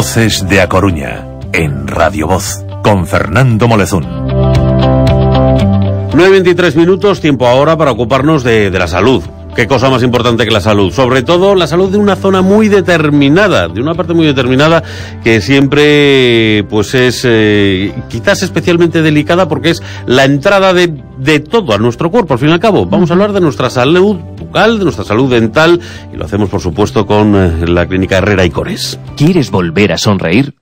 Voces de A Coruña, en Radio Voz, con Fernando Molezún. 9.23 minutos, tiempo ahora para ocuparnos de, de la salud. ¿Qué cosa más importante que la salud? Sobre todo la salud de una zona muy determinada, de una parte muy determinada que siempre pues es eh, quizás especialmente delicada porque es la entrada de, de todo a nuestro cuerpo, al fin y al cabo. Vamos a hablar de nuestra salud de nuestra salud dental y lo hacemos por supuesto con eh, la clínica Herrera y Cores. ¿Quieres volver a sonreír?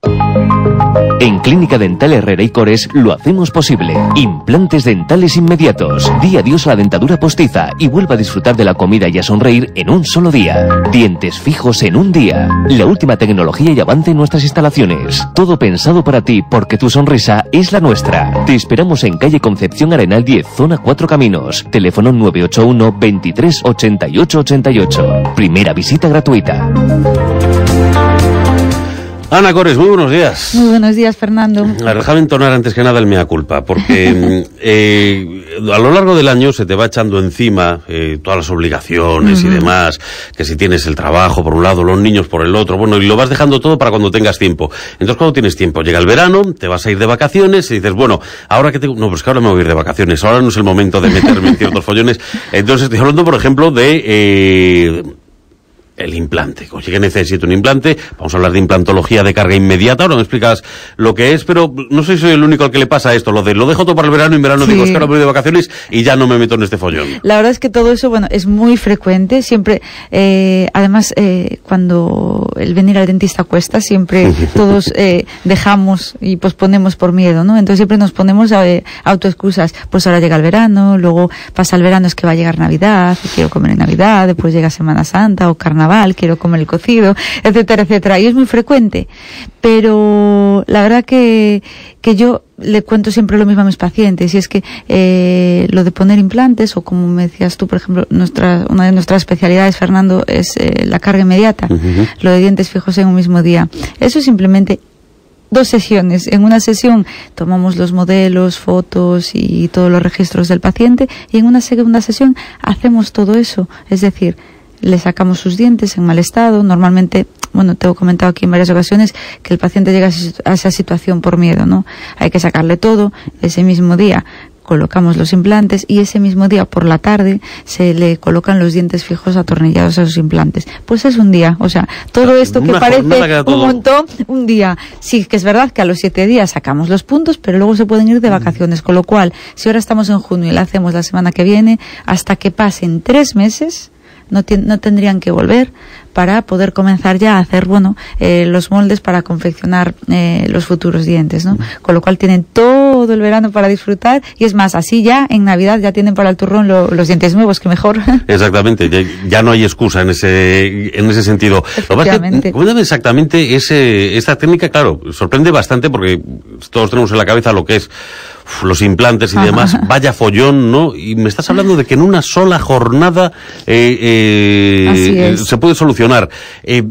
En Clínica Dental Herrera y Cores lo hacemos posible. Implantes dentales inmediatos. Di adiós a la dentadura postiza y vuelva a disfrutar de la comida y a sonreír en un solo día. Dientes fijos en un día. La última tecnología y avance en nuestras instalaciones. Todo pensado para ti porque tu sonrisa es la nuestra. Te esperamos en calle Concepción Arenal 10, zona 4 Caminos. Teléfono 981 23 88 88. Primera visita gratuita. Ana Cores, muy buenos días. Muy buenos días, Fernando. Déjame entonar antes que nada el mea culpa, porque eh, a lo largo del año se te va echando encima eh, todas las obligaciones y demás, que si tienes el trabajo por un lado, los niños por el otro, bueno, y lo vas dejando todo para cuando tengas tiempo. Entonces, cuando tienes tiempo, llega el verano, te vas a ir de vacaciones y dices, bueno, ahora que tengo, no, pues que ahora me voy a ir de vacaciones, ahora no es el momento de meterme en ciertos follones. Entonces, estoy hablando, por ejemplo, de... Eh, el implante. Oye, que necesito un implante. Vamos a hablar de implantología de carga inmediata. Ahora me explicas lo que es, pero no sé si soy el único al que le pasa esto. Lo de lo dejo todo para el verano y en verano Sí. digo, es que ahora voy de vacaciones y ya no me meto en este follón. La verdad es que todo eso, bueno, es muy frecuente. Siempre, eh, además, eh, cuando el venir al dentista cuesta, siempre todos eh, dejamos y posponemos por miedo, ¿no? Entonces siempre nos ponemos eh, autoexcusas. Pues ahora llega el verano, luego pasa el verano, es que va a llegar Navidad, quiero comer en Navidad, después llega Semana Santa o Carnaval, quiero comer el cocido, etcétera, etcétera. Y es muy frecuente. Pero la verdad que, que yo le cuento siempre lo mismo a mis pacientes, y es que eh, lo de poner implantes, o como me decías tú, por ejemplo, nuestra, una de nuestras especialidades, Fernando, es eh, la carga inmediata, lo de dientes fijos en un mismo día. Eso es simplemente dos sesiones. En una sesión tomamos los modelos, fotos y todos los registros del paciente y en una segunda sesión hacemos todo eso. Es decir, le sacamos sus dientes en mal estado. Normalmente, bueno, te he comentado aquí en varias ocasiones que el paciente llega a esa situación por miedo, ¿no? Hay que sacarle todo ese mismo día. Colocamos los implantes y ese mismo día por la tarde se le colocan los dientes fijos atornillados a sus implantes. Pues es un día, o sea, todo esto que una parece un montón, un día. Sí, que es verdad que a los siete días sacamos los puntos, pero luego se pueden ir de vacaciones. Con lo cual, si ahora estamos en junio y la hacemos la semana que viene, hasta que pasen tres meses, no, no tendrían que volver para poder comenzar ya a hacer, bueno, eh, los moldes para confeccionar eh, los futuros dientes, ¿no? Con lo cual tienen todo el verano para disfrutar y es más, así ya en Navidad ya tienen para el turrón lo- los dientes nuevos, que mejor. Exactamente, ya, ya no hay excusa en ese, en ese sentido. Lo que, cuéntame exactamente ese, esta técnica, claro, sorprende bastante porque todos tenemos en la cabeza lo que es los implantes y Ajá. demás, vaya follón, ¿no? Y me estás hablando de que en una sola jornada eh, eh, se puede solucionar. Eh,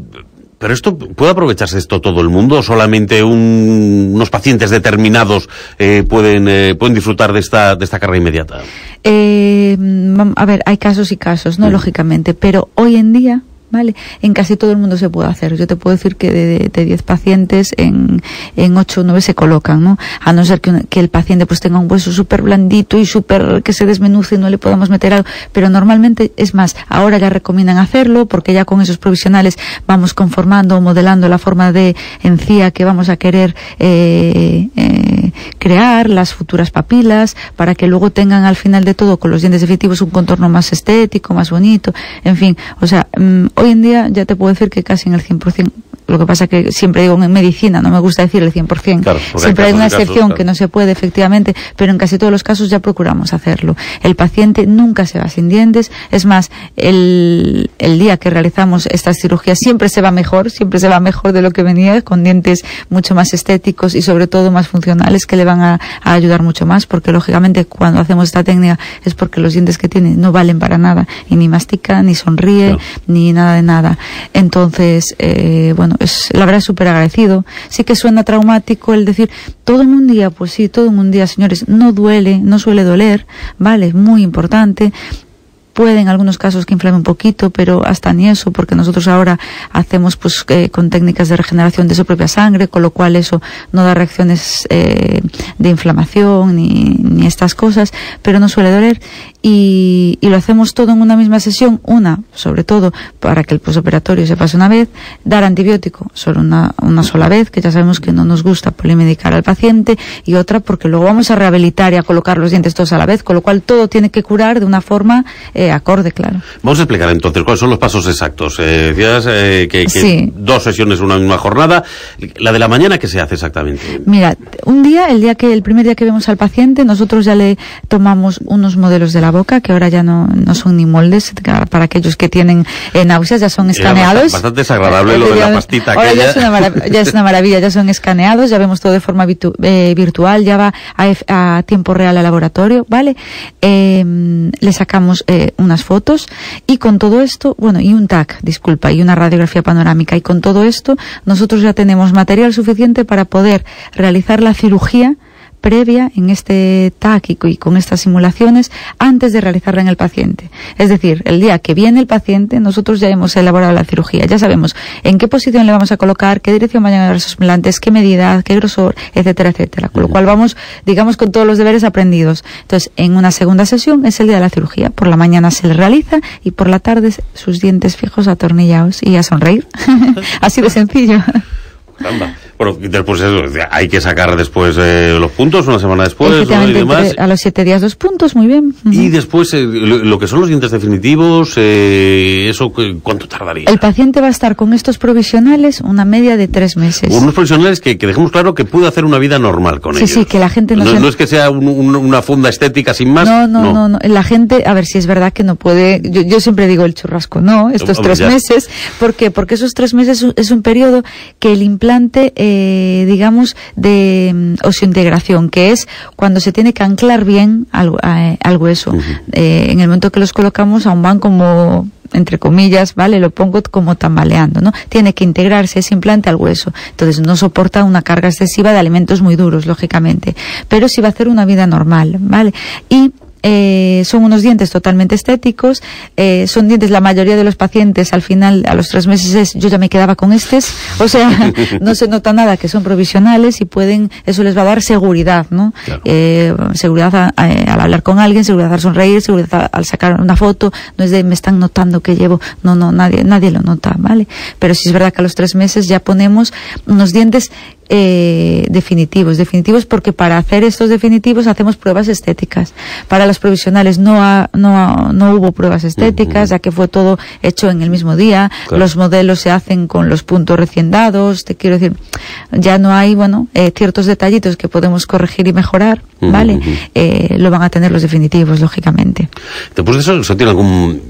pero esto puede aprovecharse esto todo el mundo, o solamente un- unos pacientes determinados eh, pueden eh, pueden disfrutar de esta de esta carga inmediata. Eh, vam- a ver, hay casos y casos, ¿no? Lógicamente, pero hoy en día, ¿vale? En casi todo el mundo se puede hacer. Yo te puedo decir que de, de 10 pacientes, en, en 8 o 9 se colocan, ¿no? A no ser que, un- que el paciente pues tenga un hueso súper blandito y súper que se desmenuce y no le podamos meter algo. Pero normalmente, es más, ahora ya recomiendan hacerlo porque ya con esos provisionales vamos conformando o modelando la forma de encía que vamos a querer eh, eh, crear, las futuras papilas, para que luego tengan al final de todo con los dientes definitivos un contorno más estético, más bonito, en fin, o sea, mm, hoy en día ya te puedo decir que casi en el 100%, lo que pasa que siempre digo en medicina, no me gusta decir el 100%, Claro, hay siempre hay una casos, excepción claro. que no se puede efectivamente, pero en casi todos los casos ya procuramos hacerlo. El paciente nunca se va sin dientes, es más, el, el día que realizamos estas cirugías siempre se va mejor, siempre se va mejor de lo que venía, con dientes mucho más estéticos y sobre todo más funcionales que le van a, a ayudar mucho más, porque lógicamente cuando hacemos esta técnica es porque los dientes que tiene no valen para nada, y ni mastica, ni sonríe, Claro. ni nada de nada. Entonces, eh, bueno, la verdad súper agradecido. Sí que suena traumático el decir, todo en un día, pues sí, todo en un día, señores, no duele, no suele doler, vale, es muy importante puede en algunos casos que inflame un poquito, pero hasta ni eso, porque nosotros ahora hacemos pues eh, con técnicas de regeneración de su propia sangre, con lo cual eso no da reacciones eh, de inflamación ni estas cosas, pero no suele doler y, y, lo hacemos todo en una misma sesión, una, sobre todo, para que el posoperatorio se pase una vez, dar antibiótico solo una, una sola vez, que ya sabemos que no nos gusta polimedicar al paciente, y otra porque luego vamos a rehabilitar y a colocar los dientes todos a la vez, con lo cual todo tiene que curar de una forma eh, acorde, claro. Vamos a explicar entonces cuáles son los pasos exactos. Eh, decías eh, que, que Sí. dos sesiones en una misma jornada. La de la mañana, ¿qué se hace exactamente? Mira, un día, el día que, el primer día que vemos al paciente, nosotros ya le tomamos unos modelos de la boca, que ahora ya no, no son ni moldes, para aquellos que tienen eh, náuseas, ya son escaneados. bastante- bastante desagradable lo de la pastita Ahora aquella. ya es, una ya es una maravilla, ya son escaneados, ya vemos todo de forma eh, virtual, ya va a, a tiempo real al laboratorio, ¿vale? Eh, le sacamos eh, unas fotos y con todo esto, bueno, y un TAC, disculpa, y una radiografía panorámica, y con todo esto nosotros ya tenemos material suficiente para poder realizar la cirugía previa en este TAC y co- y con estas simulaciones antes de realizarla en el paciente. Es decir, el día que viene el paciente, nosotros ya hemos elaborado la cirugía, ya sabemos en qué posición le vamos a colocar, qué dirección van a llevar esos implantes, qué medida, qué grosor, etcétera, etcétera. Con lo cual vamos, digamos, con todos los deberes aprendidos. Entonces, en una segunda sesión es el día de la cirugía. Por la mañana se le realiza y por la tarde sus dientes fijos atornillados y a sonreír. Así de sencillo. Caramba. Bueno, después eso, hay que sacar después eh, los puntos, una semana después, ¿no? y demás. a los siete días dos puntos, muy bien. Y después, eh, lo, lo que son los dientes definitivos, eh, ¿eso cu- cuánto tardaría? El paciente va a estar con estos provisionales una media de tres meses. Unos profesionales que, que dejemos claro que puede hacer una vida normal con Sí, ellos. sí, que la gente no no, se- no es que sea un- un- una funda estética sin más. No, no, no, no. La gente, a ver si es verdad que no puede. Yo, yo siempre digo el churrasco, no, estos Hombre, tres ya. meses. ¿Por qué? Porque esos tres meses es un- es un periodo que el implante, eh, digamos, de mm, oseointegración, que es cuando se tiene que anclar bien al, a- al hueso. Eh, en el momento que los colocamos, aún van como entre comillas, ¿vale? Lo pongo como tambaleando, ¿no? Tiene que integrarse ese implante al hueso. Entonces no soporta una carga excesiva de alimentos muy duros, lógicamente. Pero sí va a hacer una vida normal, ¿vale? Y eh, son unos dientes totalmente estéticos, eh, son dientes, la mayoría de los pacientes al final, a los tres meses es, yo ya me quedaba con estos, o sea, no se nota nada que son provisionales y pueden, eso les va a dar seguridad, ¿no? Claro. Eh, seguridad a- a- al hablar con alguien, seguridad al sonreír, seguridad a- al sacar una foto, no es de me están notando que llevo, no, no, nadie, nadie lo nota, ¿vale? Pero sí es verdad que a los tres meses ya ponemos unos dientes eh, definitivos, definitivos porque para hacer estos definitivos hacemos pruebas estéticas. Para los provisionales no ha- no, ha- no hubo pruebas estéticas, ya que fue todo hecho en el mismo día. Claro. Los modelos se hacen con los puntos recién dados. Te quiero decir, ya no hay, bueno, eh, ciertos detallitos que podemos corregir y mejorar, ¿vale? Eh, lo van a tener los definitivos, lógicamente. Después de eso, ¿se tiene algún,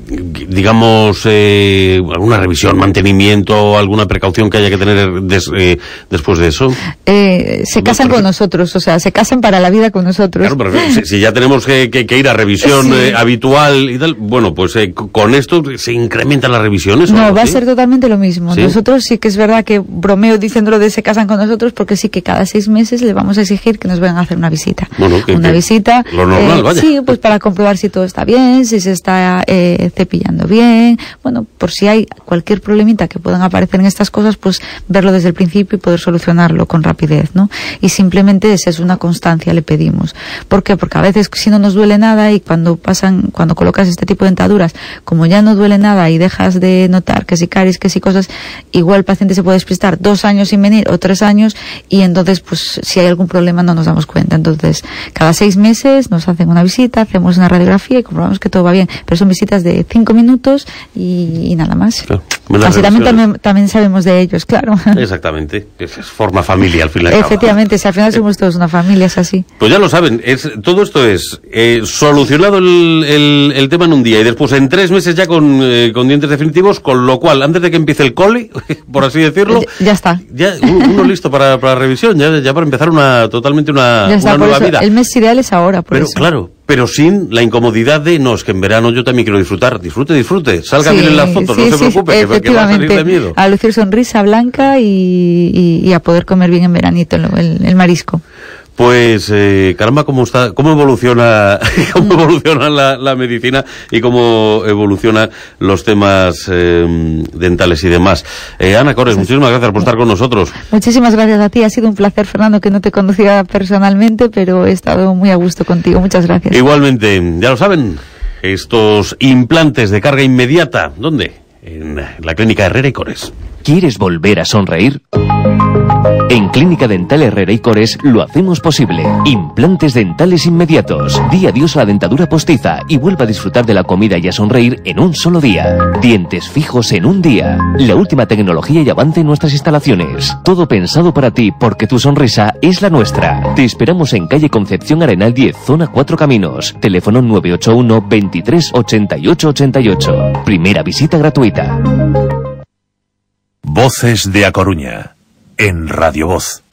digamos, eh, alguna revisión, mantenimiento, alguna precaución que haya que tener des- eh, después de eso? Eh, se casan con nosotros, o sea, se casan para la vida con nosotros. Claro, pero si, si ya tenemos que, que- que ir a revisión Sí. eh, habitual y tal, bueno, pues eh, con esto se incrementan las revisiones. o No, va a ser totalmente lo mismo. ¿Sí? Nosotros sí que es verdad que bromeo diciéndolo de se casan con nosotros porque sí que cada seis meses le vamos a exigir que nos vengan a hacer una visita. Bueno, que- una visita. lo normal, eh, vaya. Sí, pues para comprobar si todo está bien, si se está eh, cepillando bien. Bueno, por si hay cualquier problemita que puedan aparecer en estas cosas, pues verlo desde el principio y poder solucionarlo con rapidez, ¿no? Y simplemente esa es una constancia, le pedimos. ¿Por qué? Porque a veces si no nos duele nada y cuando pasan, cuando colocas este tipo de dentaduras, como ya no duele nada y dejas de notar que si caries, que si cosas, igual el paciente se puede despistar dos años sin venir o tres años y entonces pues si hay algún problema no nos damos cuenta. Entonces, cada seis meses nos hacen una visita, hacemos una radiografía y comprobamos que todo va bien. Pero son visitas de cinco minutos y, y nada más. Claro, Así también, también, sabemos de ellos, claro. Exactamente, es forma familia al fin y al cabo. Efectivamente, si al final somos todos una familia, es así. Pues ya lo saben, es, todo esto es eh, solucionado el, el- el tema en un día y después en tres meses ya con, eh, con dientes definitivos, con lo cual, antes de que empiece el cole, por así decirlo, Ya- ya está. Ya uno, listo para, para revisión, ya, ya para empezar una totalmente una, ya está, una nueva eso, vida. el mes ideal es ahora, por Pero eso. claro, pero sin la incomodidad de, no, es que en verano yo también quiero disfrutar. Disfrute, disfrute. Salga Sí, bien en las fotos, sí, no se preocupe, que- que, va a salir de miedo. A lucir sonrisa blanca y, y- y a poder comer bien en veranito el marisco. Pues, eh, caramba, cómo está, cómo evoluciona, cómo evoluciona la, medicina y cómo evolucionan los temas eh, dentales y demás. Eh, Ana Cores, muchísimas gracias por estar con nosotros. Muchísimas gracias a ti. Ha sido un placer, Fernando, que no te conocía personalmente, pero he estado muy a gusto contigo. Muchas gracias. Igualmente, ya lo saben, estos implantes de carga inmediata, ¿dónde? En la clínica Herrera y Cores. ¿Quieres volver a sonreír? En Clínica Dental Herrera y Cores lo hacemos posible. Implantes dentales inmediatos. Di adiós a la dentadura postiza y vuelva a disfrutar de la comida y a sonreír en un solo día. Dientes fijos en un día. La última tecnología y avance en nuestras instalaciones. Todo pensado para ti porque tu sonrisa es la nuestra. Te esperamos en calle Concepción Arenal 10, zona 4 Caminos. Teléfono 981 23 88 88. Primera visita gratuita. Voces de A Coruña en Radio Voz.